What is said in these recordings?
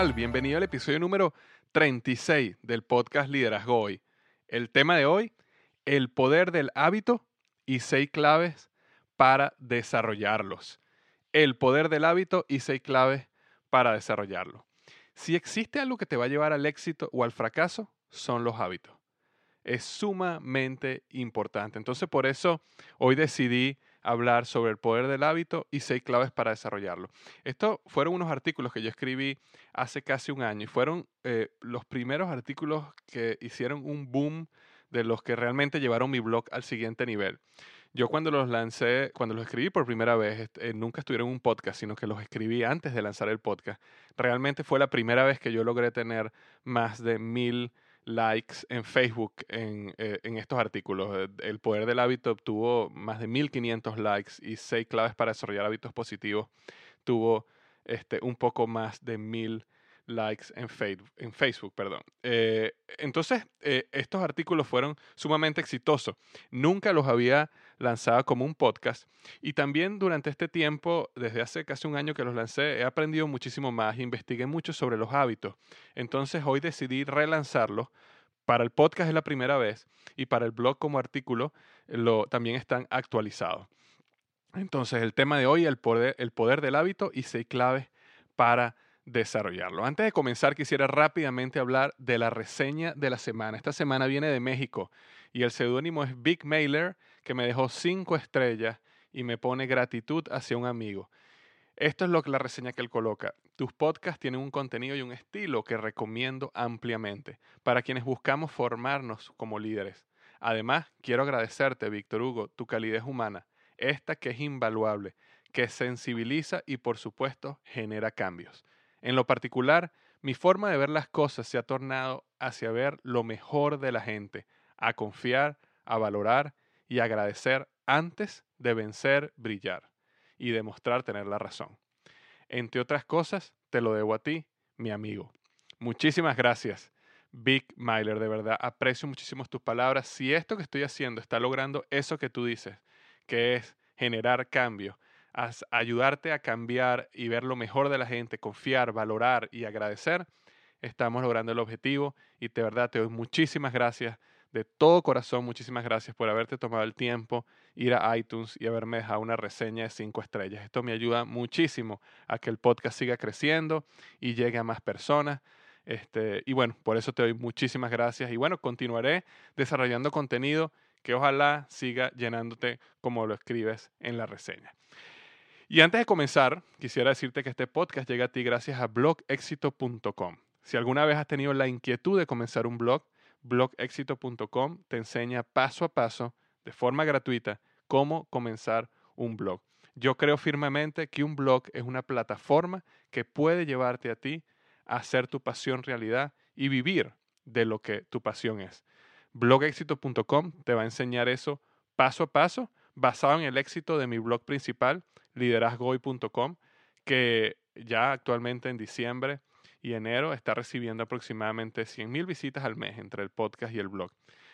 Bienvenido al episodio número 36 del podcast Liderazgo Hoy. El tema de hoy, el poder del hábito y seis claves para desarrollarlos. El poder del hábito y seis claves para desarrollarlo. Si existe algo que te va a llevar al éxito o al fracaso, son los hábitos. Es sumamente importante. Entonces, por eso hoy decidí hablar sobre el poder del hábito y seis claves para desarrollarlo. Estos fueron unos artículos que yo escribí hace casi un año y fueron eh, los primeros artículos que hicieron un boom de los que realmente llevaron mi blog al siguiente nivel. Yo cuando los lancé, cuando los escribí por primera vez, eh, nunca estuvieron en un podcast, sino que los escribí antes de lanzar el podcast. Realmente fue la primera vez que yo logré tener más de mil likes en Facebook en, eh, en, estos artículos. Eh, el poder del hábito obtuvo más de 1500 likes y seis claves para desarrollar hábitos positivos tuvo este, un poco más de mil likes en, Facebook, en Facebook. Perdón. Eh, entonces, estos artículos fueron sumamente exitosos. Nunca los había lanzado como un podcast. Y también durante este tiempo, desde hace casi un año que los lancé, he aprendido muchísimo más, investigué mucho sobre los hábitos. Entonces, hoy decidí relanzarlos. Para el podcast es la primera vez y para el blog como artículo lo, también están actualizados. Entonces, el tema de hoy, el poder, el poder del hábito y seis claves para desarrollarlo. Antes de comenzar, quisiera rápidamente hablar de la reseña de la semana. Esta semana viene de México y el seudónimo es Big Mailer, que me dejó cinco estrellas y me pone gratitud hacia un amigo. Esto es lo que la reseña que él coloca. Tus podcasts tienen un contenido y un estilo que recomiendo ampliamente para quienes buscamos formarnos como líderes. Además, quiero agradecerte, Víctor Hugo, tu calidez humana, esta que es invaluable, que sensibiliza y por supuesto genera cambios. En lo particular, mi forma de ver las cosas se ha tornado hacia ver lo mejor de la gente, a confiar, a valorar y agradecer antes de vencer, brillar y demostrar tener la razón. Entre otras cosas, te lo debo a ti, mi amigo. Muchísimas gracias, Big Myler, de verdad. Aprecio muchísimo tus palabras. Si esto que estoy haciendo está logrando eso que tú dices, que es generar cambio, ayudarte a cambiar y ver lo mejor de la gente, confiar, valorar y agradecer, estamos logrando el objetivo y de verdad te doy muchísimas gracias de todo corazón, muchísimas gracias por haberte tomado el tiempo, ir a iTunes y haberme dejado una reseña de cinco estrellas. Esto me ayuda muchísimo a que el podcast siga creciendo y llegue a más personas. Este, y bueno, por eso te doy muchísimas gracias. Y bueno, continuaré desarrollando contenido que ojalá siga llenándote como lo escribes en la reseña. Y antes de comenzar, quisiera decirte que este podcast llega a ti gracias a blogexito.com. Si alguna vez has tenido la inquietud de comenzar un blog, blogexito.com te enseña paso a paso, de forma gratuita, cómo comenzar un blog. Yo creo firmemente que un blog es una plataforma que puede llevarte a ti a hacer tu pasión realidad y vivir de lo que tu pasión es. Blogexito.com te va a enseñar eso paso a paso, basado en el éxito de mi blog principal, liderazgoy.com, que ya actualmente en diciembre y enero está recibiendo aproximadamente 100.000 visitas al mes entre el podcast y el blog.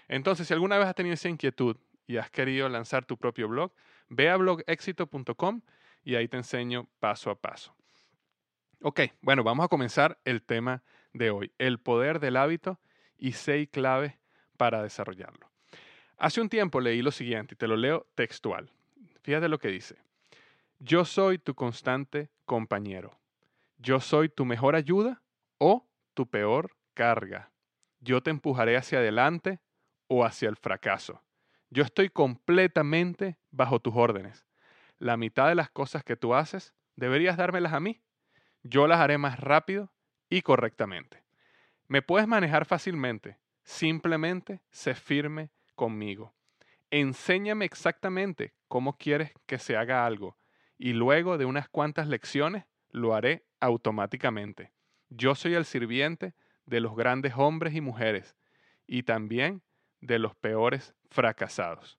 Entonces, si alguna vez has tenido esa inquietud y has querido lanzar tu propio blog, ve a blogexito.com y ahí te enseño paso a paso. Ok, bueno, vamos a comenzar el tema de hoy, el poder del hábito y seis claves para desarrollarlo. Hace un tiempo leí lo siguiente y te lo leo textual. Fíjate lo que dice. Yo soy tu constante compañero. Yo soy tu mejor ayuda o tu peor carga. Yo te empujaré hacia adelante o hacia el fracaso. Yo estoy completamente bajo tus órdenes. La mitad de las cosas que tú haces deberías dármelas a mí. Yo las haré más rápido y correctamente. Me puedes manejar fácilmente. Simplemente sé firme conmigo. Enséñame exactamente cómo quieres que se haga algo y luego de unas cuantas lecciones lo haré automáticamente. Yo soy el sirviente de los grandes hombres y mujeres y también de los peores fracasados.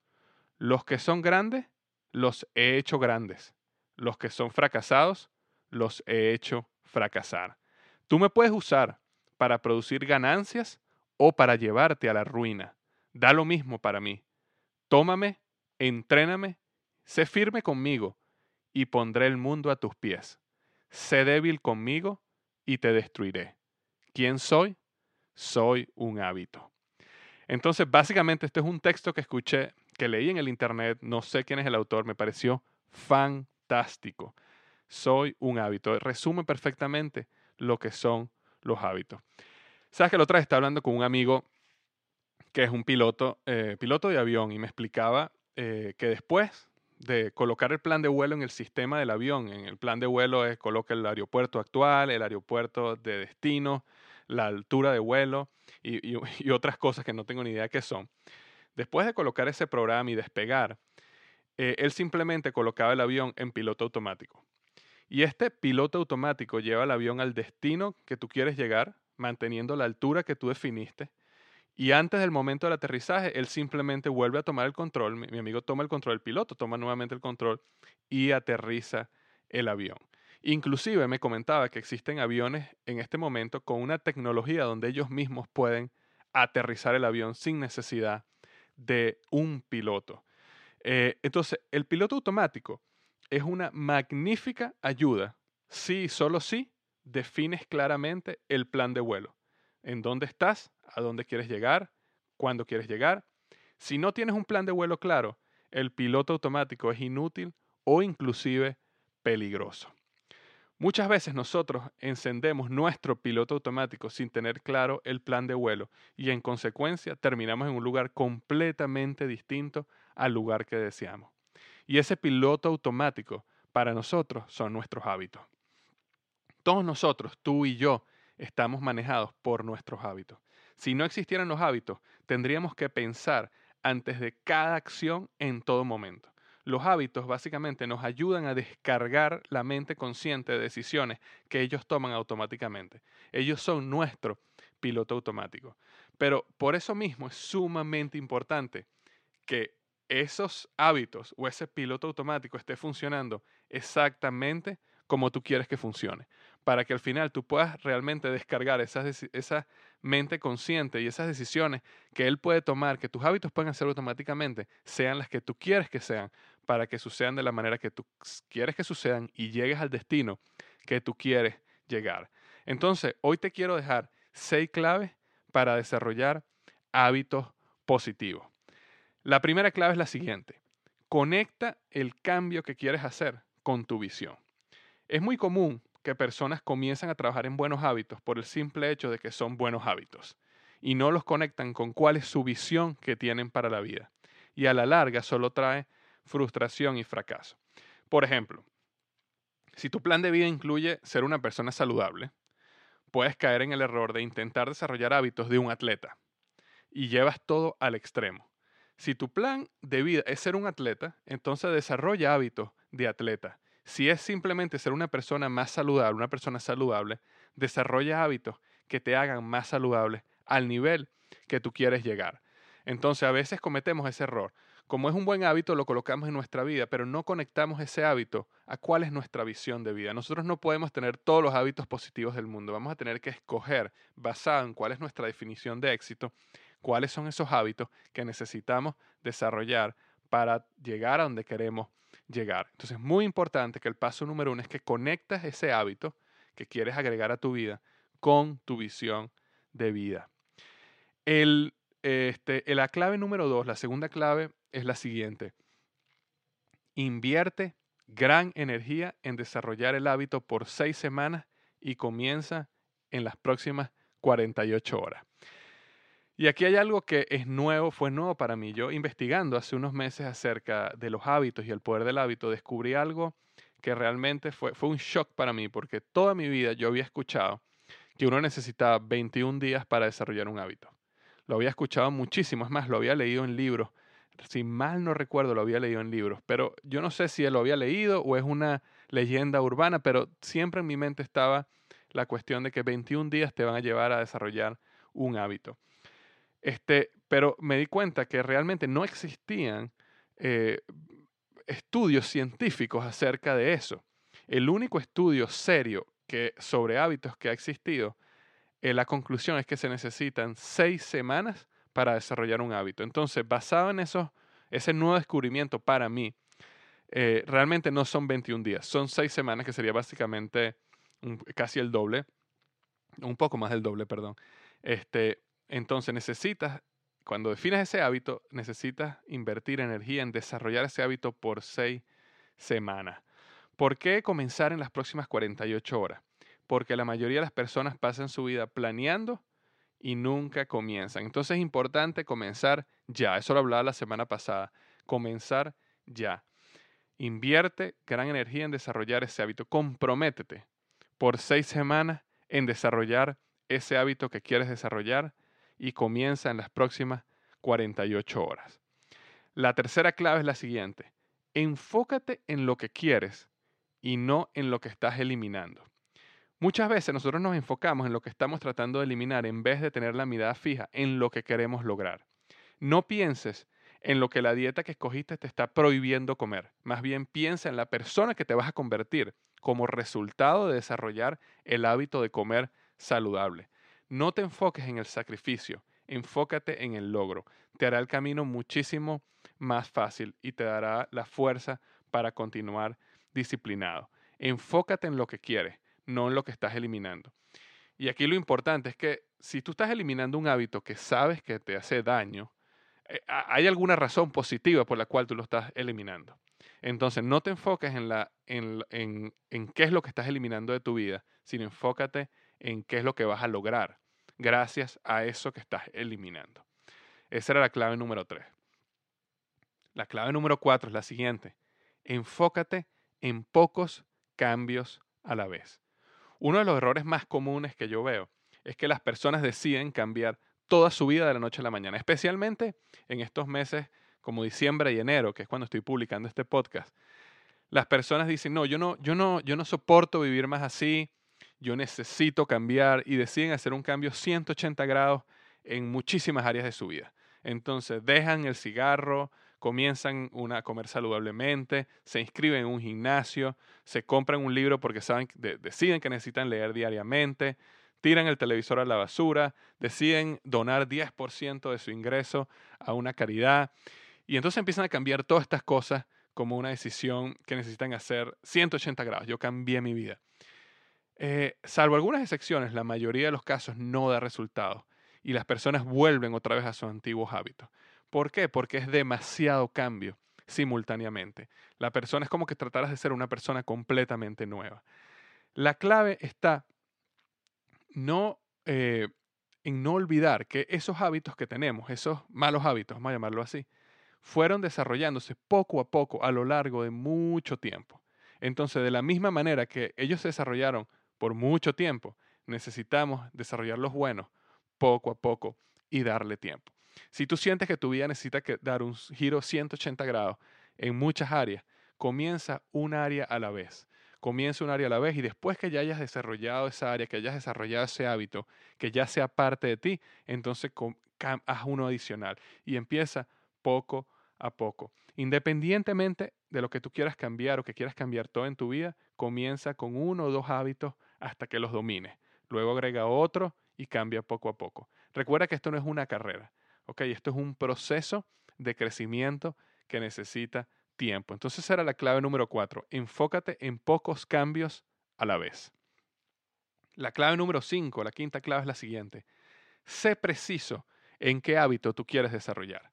Los que son grandes, los he hecho grandes. Los que son fracasados, los he hecho fracasar. Tú me puedes usar para producir ganancias o para llevarte a la ruina. Da lo mismo para mí. Tómame, entréname, sé firme conmigo y pondré el mundo a tus pies sé débil conmigo y te destruiré. ¿Quién soy? Soy un hábito. Entonces, básicamente, este es un texto que escuché, que leí en el Internet, no sé quién es el autor, me pareció fantástico. Soy un hábito. Resume perfectamente lo que son los hábitos. Sabes que la otra vez estaba hablando con un amigo que es un piloto, eh, piloto de avión, y me explicaba eh, que después de colocar el plan de vuelo en el sistema del avión. En el plan de vuelo es coloca el aeropuerto actual, el aeropuerto de destino, la altura de vuelo y, otras cosas que no tengo ni idea qué son. Después de colocar ese programa y despegar, eh, él simplemente colocaba el avión en piloto automático. Y este piloto automático lleva el avión al destino que tú quieres llegar, manteniendo la altura que tú definiste y antes del momento del aterrizaje, él simplemente vuelve a tomar el control. Mi, amigo toma el control, el piloto toma nuevamente el control y aterriza el avión. Inclusive me comentaba que existen aviones en este momento con una tecnología donde ellos mismos pueden aterrizar el avión sin necesidad de un piloto. Eh, entonces, el piloto automático es una magnífica ayuda si, solo si, defines claramente el plan de vuelo en dónde estás, a dónde quieres llegar, cuándo quieres llegar. Si no tienes un plan de vuelo claro, el piloto automático es inútil o inclusive peligroso. Muchas veces nosotros encendemos nuestro piloto automático sin tener claro el plan de vuelo y en consecuencia terminamos en un lugar completamente distinto al lugar que deseamos. Y ese piloto automático para nosotros son nuestros hábitos. Todos nosotros, tú y yo, estamos manejados por nuestros hábitos. Si no existieran los hábitos, tendríamos que pensar antes de cada acción en todo momento. Los hábitos básicamente nos ayudan a descargar la mente consciente de decisiones que ellos toman automáticamente. Ellos son nuestro piloto automático. Pero por eso mismo es sumamente importante que esos hábitos o ese piloto automático esté funcionando exactamente como tú quieres que funcione para que al final tú puedas realmente descargar esa mente consciente y esas decisiones que él puede tomar, que tus hábitos pueden hacer automáticamente, sean las que tú quieres que sean, para que sucedan de la manera que tú quieres que sucedan y llegues al destino que tú quieres llegar. Entonces, hoy te quiero dejar seis claves para desarrollar hábitos positivo. La primera clave es la siguiente. Conecta el cambio que quieres hacer con tu visión. Es muy común que personas comiencen a trabajar en buenos hábitos por el simple hecho de que son buenos hábitos y no los conectan con cuál es su visión que tienen para la vida. Y a la larga solo trae frustración y fracaso. Por ejemplo, si tu plan de vida incluye ser una persona saludable, puedes caer en el error de intentar desarrollar hábitos de un atleta y llevas todo al extremo. Si tu plan de vida es ser un atleta, entonces desarrolla hábitos de atleta. Si es simplemente ser una persona más saludable, una persona saludable, desarrolla hábitos que te hagan más saludable al nivel que tú quieres llegar. Entonces a veces cometemos ese error. Como es un buen hábito, lo colocamos en nuestra vida, pero no conectamos ese hábito a cuál es nuestra visión de vida. Nosotros no podemos tener todos los hábitos positivos del mundo. Vamos a tener que escoger, basado en cuál es nuestra definición de éxito, cuáles son esos hábitos que necesitamos desarrollar para llegar a donde queremos llegar. Entonces es muy importante que el paso número uno es que conectas ese hábito que quieres agregar a tu vida con tu visión de vida. El, este, la clave número dos, la segunda clave es la siguiente. Invierte gran energía en desarrollar el hábito por seis semanas y comienza en las próximas 48 horas. Y aquí hay algo que es nuevo, fue nuevo para mí. Yo investigando hace unos meses acerca de los hábitos y el poder del hábito, descubrí algo que realmente fue, un shock para mí, porque toda mi vida yo había escuchado que uno necesitaba 21 días para desarrollar un hábito. Lo había escuchado muchísimo, es más, lo había leído en libros si mal no recuerdo, lo había leído en libros, pero yo no sé si lo había leído o es una leyenda urbana, pero siempre en mi mente estaba la cuestión de que 21 días te van a llevar a desarrollar un hábito. Este, pero me di cuenta que realmente no existían eh, estudios científicos acerca de eso. El único estudio serio que, sobre hábitos que ha existido, eh, la conclusión es que se necesitan seis semanas para desarrollar un hábito. Entonces, basado en eso, ese nuevo descubrimiento para mí, eh, realmente no son 21 días, son 6 semanas, que sería básicamente casi el doble, un poco más del doble, perdón. Este, entonces, necesitas, cuando defines ese hábito, necesitas invertir energía en desarrollar ese hábito por 6 semanas. ¿Por qué comenzar en las próximas 48 horas? Porque la mayoría de las personas pasan su vida planeando y nunca comienzan. Entonces es importante comenzar ya. Eso lo hablaba la semana pasada. Comenzar ya. Invierte gran energía en desarrollar ese hábito. Comprométete por seis semanas en desarrollar ese hábito que quieres desarrollar y comienza en las próximas 48 horas. La tercera clave es la siguiente. Enfócate en lo que quieres y no en lo que estás eliminando. Muchas veces nosotros nos enfocamos en lo que estamos tratando de eliminar en vez de tener la mirada fija en lo que queremos lograr. No pienses en lo que la dieta que escogiste te está prohibiendo comer. Más bien piensa en la persona que te vas a convertir como resultado de desarrollar el hábito de comer saludable. No te enfoques en el sacrificio, enfócate en el logro. Te hará el camino muchísimo más fácil y te dará la fuerza para continuar disciplinado. Enfócate en lo que quieres no en lo que estás eliminando. Y aquí lo importante es que si tú estás eliminando un hábito que sabes que te hace daño, eh, hay alguna razón positiva por la cual tú lo estás eliminando. Entonces, no te enfoques en, la, en, en, en qué es lo que estás eliminando de tu vida, sino enfócate en qué es lo que vas a lograr gracias a eso que estás eliminando. Esa era la clave número tres. La clave número cuatro es la siguiente. Enfócate en pocos cambios a la vez. Uno de los errores más comunes que yo veo es que las personas deciden cambiar toda su vida de la noche a la mañana, especialmente en estos meses como diciembre y enero, que es cuando estoy publicando este podcast. Las personas dicen, no, yo no, yo no, yo no soporto vivir más así, yo necesito cambiar y deciden hacer un cambio 180 grados en muchísimas áreas de su vida. Entonces dejan el cigarro, comienzan a comer saludablemente, se inscriben en un gimnasio, se compran un libro porque saben, deciden que necesitan leer diariamente, tiran el televisor a la basura, deciden donar 10% de su ingreso a una caridad y entonces empiezan a cambiar todas estas cosas como una decisión que necesitan hacer 180 grados. Yo cambié mi vida. Eh, salvo algunas excepciones, la mayoría de los casos no da resultados. y las personas vuelven otra vez a sus antiguos hábitos. ¿Por qué? Porque es demasiado cambio simultáneamente. La persona es como que trataras de ser una persona completamente nueva. La clave está no, eh, en no olvidar que esos hábitos que tenemos, esos malos hábitos, vamos a llamarlo así, fueron desarrollándose poco a poco a lo largo de mucho tiempo. Entonces, de la misma manera que ellos se desarrollaron por mucho tiempo, necesitamos desarrollar los buenos poco a poco y darle tiempo. Si tú sientes que tu vida necesita que dar un giro 180 grados en muchas áreas, comienza un área a la vez. Comienza un área a la vez y después que ya hayas desarrollado esa área, que hayas desarrollado ese hábito, que ya sea parte de ti, entonces haz uno adicional y empieza poco a poco. Independientemente de lo que tú quieras cambiar o que quieras cambiar todo en tu vida, comienza con uno o dos hábitos hasta que los domines. Luego agrega otro y cambia poco a poco. Recuerda que esto no es una carrera, ¿ok? Esto es un proceso de crecimiento que necesita tiempo. Entonces será la clave número cuatro. Enfócate en pocos cambios a la vez. La clave número cinco, la quinta clave es la siguiente. Sé preciso en qué hábito tú quieres desarrollar.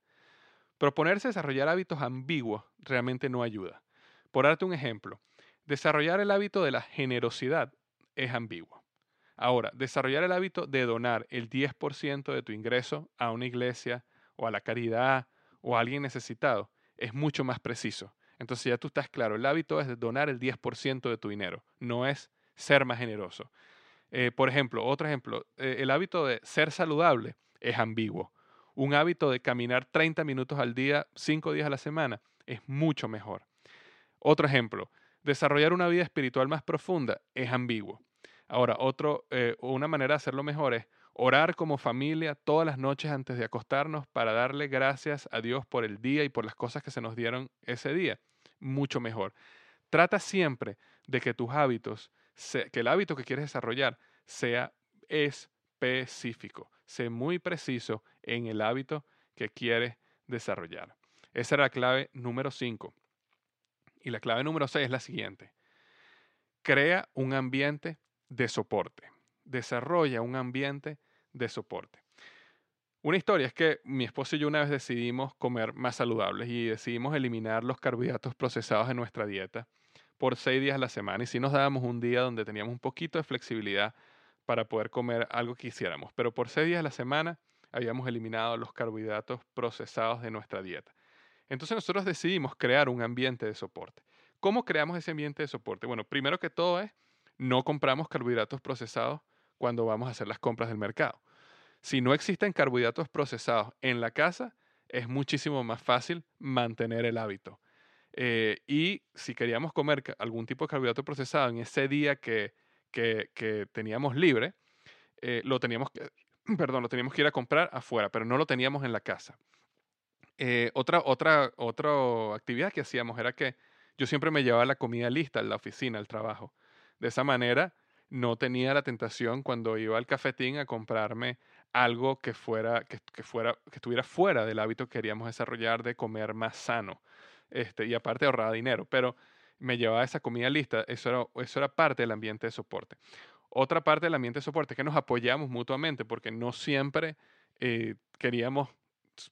Proponerse desarrollar hábitos ambiguos realmente no ayuda. Por darte un ejemplo, desarrollar el hábito de la generosidad es ambiguo. Ahora, desarrollar el hábito de donar el 10% de tu ingreso a una iglesia o a la caridad o a alguien necesitado es mucho más preciso. Entonces ya tú estás claro, el hábito es donar el 10% de tu dinero, no es ser más generoso. Eh, por ejemplo, otro ejemplo, eh, el hábito de ser saludable es ambiguo. Un hábito de caminar 30 minutos al día, 5 días a la semana, es mucho mejor. Otro ejemplo, desarrollar una vida espiritual más profunda es ambiguo. Ahora, otro, eh, una manera de hacerlo mejor es Orar como familia todas las noches antes de acostarnos para darle gracias a Dios por el día y por las cosas que se nos dieron ese día. Mucho mejor. Trata siempre de que tus hábitos, que el hábito que quieres desarrollar sea específico. Sé muy preciso en el hábito que quieres desarrollar. Esa era la clave número 5. Y la clave número 6 es la siguiente. Crea un ambiente de soporte desarrolla un ambiente de soporte. Una historia es que mi esposo y yo una vez decidimos comer más saludables y decidimos eliminar los carbohidratos procesados de nuestra dieta por seis días a la semana. Y sí nos dábamos un día donde teníamos un poquito de flexibilidad para poder comer algo que quisiéramos. Pero por seis días a la semana habíamos eliminado los carbohidratos procesados de nuestra dieta. Entonces nosotros decidimos crear un ambiente de soporte. ¿Cómo creamos ese ambiente de soporte? Bueno, primero que todo es no compramos carbohidratos procesados cuando vamos a hacer las compras del mercado. Si no existen carbohidratos procesados en la casa, es muchísimo más fácil mantener el hábito. Eh, y si queríamos comer algún tipo de carbohidrato procesado en ese día que, teníamos libre, eh, lo teníamos que, perdón, lo teníamos que ir a comprar afuera, pero no lo teníamos en la casa. Eh, otra, otra, otra actividad que hacíamos era que yo siempre me llevaba la comida lista en la oficina, al trabajo. De esa manera, no tenía la tentación cuando iba al cafetín a comprarme algo que fuera, que, fuera, que estuviera fuera del hábito que queríamos desarrollar de comer más sano. Este, y aparte ahorraba dinero, pero me llevaba esa comida lista, eso era, eso era parte del ambiente de soporte. Otra parte del ambiente de soporte es que nos apoyamos mutuamente, porque no siempre eh, queríamos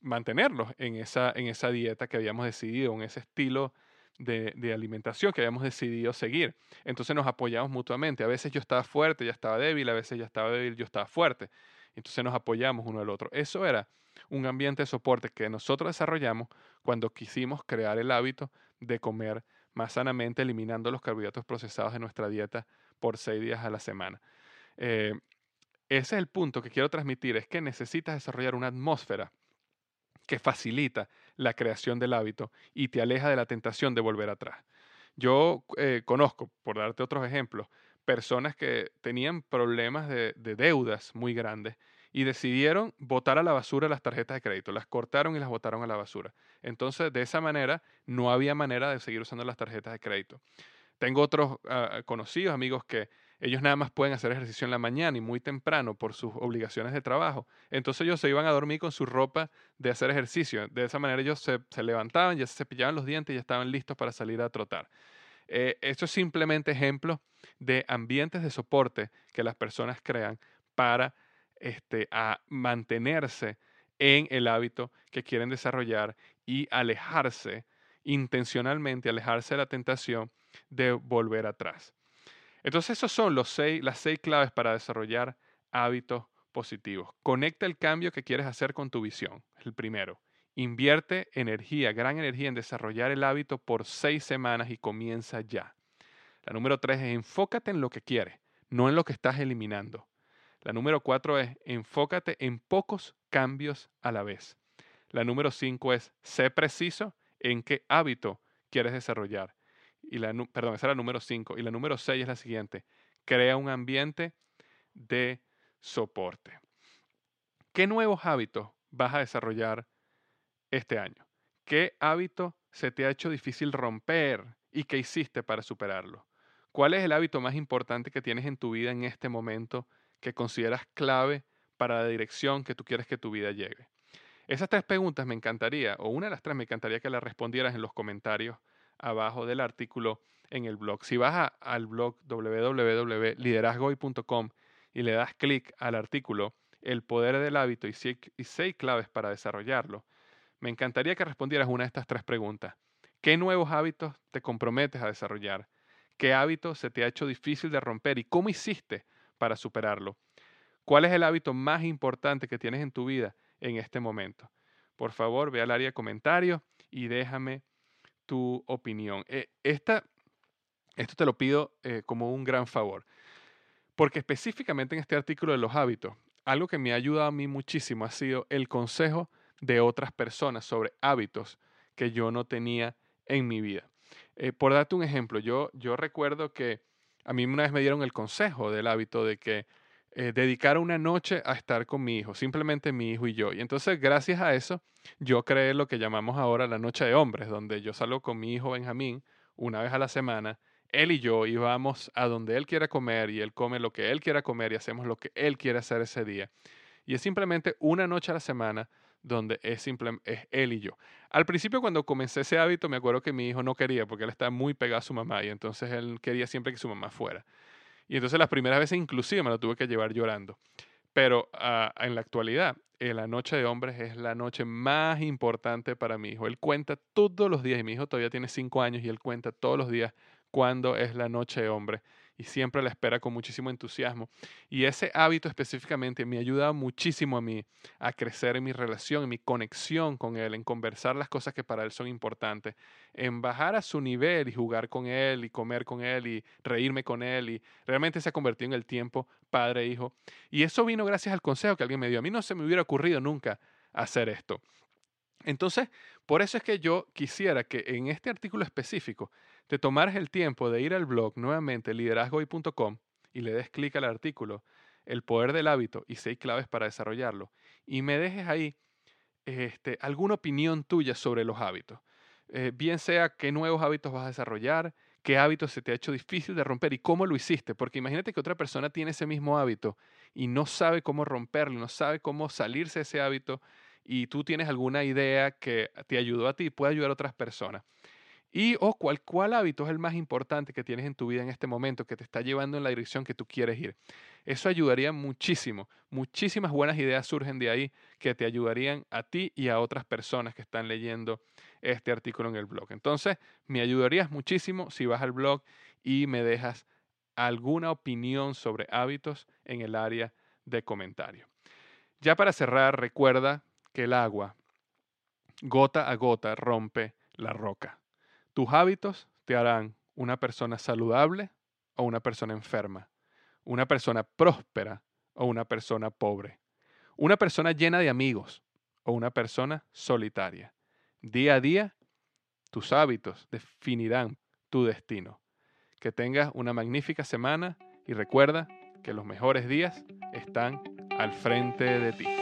mantenerlos en esa, en esa dieta que habíamos decidido, en ese estilo de, alimentación que habíamos decidido seguir. Entonces nos apoyamos mutuamente. A veces yo estaba fuerte, ya estaba débil, a veces ya estaba débil, yo estaba fuerte. Entonces nos apoyamos uno al otro. Eso era un ambiente de soporte que nosotros desarrollamos cuando quisimos crear el hábito de comer más sanamente, eliminando los carbohidratos procesados de nuestra dieta por seis días a la semana. Eh, ese es el punto que quiero transmitir, es que necesitas desarrollar una atmósfera que facilita la creación del hábito y te aleja de la tentación de volver atrás. Yo eh, conozco, por darte otros ejemplos, personas que tenían problemas de, deudas muy grandes y decidieron botar a la basura las tarjetas de crédito, las cortaron y las botaron a la basura. Entonces, de esa manera, no había manera de seguir usando las tarjetas de crédito. Tengo otros ah, conocidos, amigos, que ellos nada más pueden hacer ejercicio en la mañana y muy temprano por sus obligaciones de trabajo. Entonces ellos se iban a dormir con su ropa de hacer ejercicio. De esa manera ellos se, levantaban, ya se cepillaban los dientes y ya estaban listos para salir a trotar. Eh, esto es simplemente ejemplo de ambientes de soporte que las personas crean para este, a mantenerse en el hábito que quieren desarrollar y alejarse intencionalmente, alejarse de la tentación de volver atrás. Entonces, esos son los seis, las seis claves para desarrollar hábitos positivos. Conecta el cambio que quieres hacer con tu visión, el primero. Invierte energía, gran energía en desarrollar el hábito por seis semanas y comienza ya. La número tres es enfócate en lo que quieres, no en lo que estás eliminando. La número cuatro es enfócate en pocos cambios a la vez. La número cinco es sé preciso en qué hábito quieres desarrollar. Y la, perdón, esa es la número cinco. Y la número seis es la siguiente. Crea un ambiente de soporte. ¿Qué nuevos hábitos vas a desarrollar este año? ¿Qué hábito se te ha hecho difícil romper y qué hiciste para superarlo? ¿Cuál es el hábito más importante que tienes en tu vida en este momento que consideras clave para la dirección que tú quieres que tu vida llegue? Esas tres preguntas me encantaría, o una de las tres me encantaría que las respondieras en los comentarios abajo del artículo en el blog. Si vas al blog www.liderazgoy.com y le das clic al artículo El poder del hábito y seis, claves para desarrollarlo, me encantaría que respondieras una de estas tres preguntas. ¿Qué nuevos hábitos te comprometes a desarrollar? ¿Qué hábito se te ha hecho difícil de romper y cómo hiciste para superarlo? ¿Cuál es el hábito más importante que tienes en tu vida en este momento? Por favor, ve al área de comentarios y déjame tu opinión. Eh, esta, esto te lo pido eh, como un gran favor. Porque específicamente en este artículo de los hábitos, algo que me ha ayudado a mí muchísimo ha sido el consejo de otras personas sobre hábitos que yo no tenía en mi vida. Eh, por darte un ejemplo, yo, yo recuerdo que a mí una vez me dieron el consejo del hábito de que eh, dedicara una noche a estar con mi hijo, simplemente mi hijo y yo. Y entonces, gracias a eso, yo creé lo que llamamos ahora la noche de hombres, donde yo salgo con mi hijo Benjamín una vez a la semana él y yo íbamos a donde él quiera comer y él come lo que él quiera comer y hacemos lo que él quiere hacer ese día. Y es simplemente una noche a la semana donde es, simplemente, es él y yo. Al principio cuando comencé ese hábito me acuerdo que mi hijo no quería porque él estaba muy pegado a su mamá y entonces él quería siempre que su mamá fuera. Y entonces las primeras veces inclusive me lo tuve que llevar llorando. Pero ah, en la actualidad, eh, la noche de hombres es la noche más importante para mi hijo. Él cuenta todos los días y mi hijo todavía tiene cinco años y él cuenta todos los días cuando es la noche de hombre y siempre la espera con muchísimo entusiasmo. Y ese hábito específicamente me ha ayudado muchísimo a mí a crecer en mi relación, en mi conexión con él, en conversar las cosas que para él son importantes, en bajar a su nivel y jugar con él y comer con él y reírme con él y realmente se ha convertido en el tiempo padre-hijo. E y eso vino gracias al consejo que alguien me dio. A mí no se me hubiera ocurrido nunca hacer esto. Entonces, por eso es que yo quisiera que en este artículo específico te tomaras el tiempo de ir al blog nuevamente liderazgoy.com y le des clic al artículo El poder del hábito y seis claves para desarrollarlo y me dejes ahí este, alguna opinión tuya sobre los hábitos. Eh, bien sea qué nuevos hábitos vas a desarrollar, qué hábitos se te ha hecho difícil de romper y cómo lo hiciste. Porque imagínate que otra persona tiene ese mismo hábito y no sabe cómo romperlo, no sabe cómo salirse de ese hábito y tú tienes alguna idea que te ayudó a ti y puede ayudar a otras personas. Y o cuál, cuál hábito es el más importante que tienes en tu vida en este momento, que te está llevando en la dirección que tú quieres ir. Eso ayudaría muchísimo. Muchísimas buenas ideas surgen de ahí que te ayudarían a ti y a otras personas que están leyendo este artículo en el blog. Entonces, me ayudarías muchísimo si vas al blog y me dejas alguna opinión sobre hábitos en el área de comentarios. Ya para cerrar, recuerda que el agua, gota a gota, rompe la roca. Tus hábitos te harán una persona saludable o una persona enferma, una persona próspera o una persona pobre, una persona llena de amigos o una persona solitaria. Día a día, tus hábitos definirán tu destino. Que tengas una magnífica semana y recuerda que los mejores días están al frente de ti.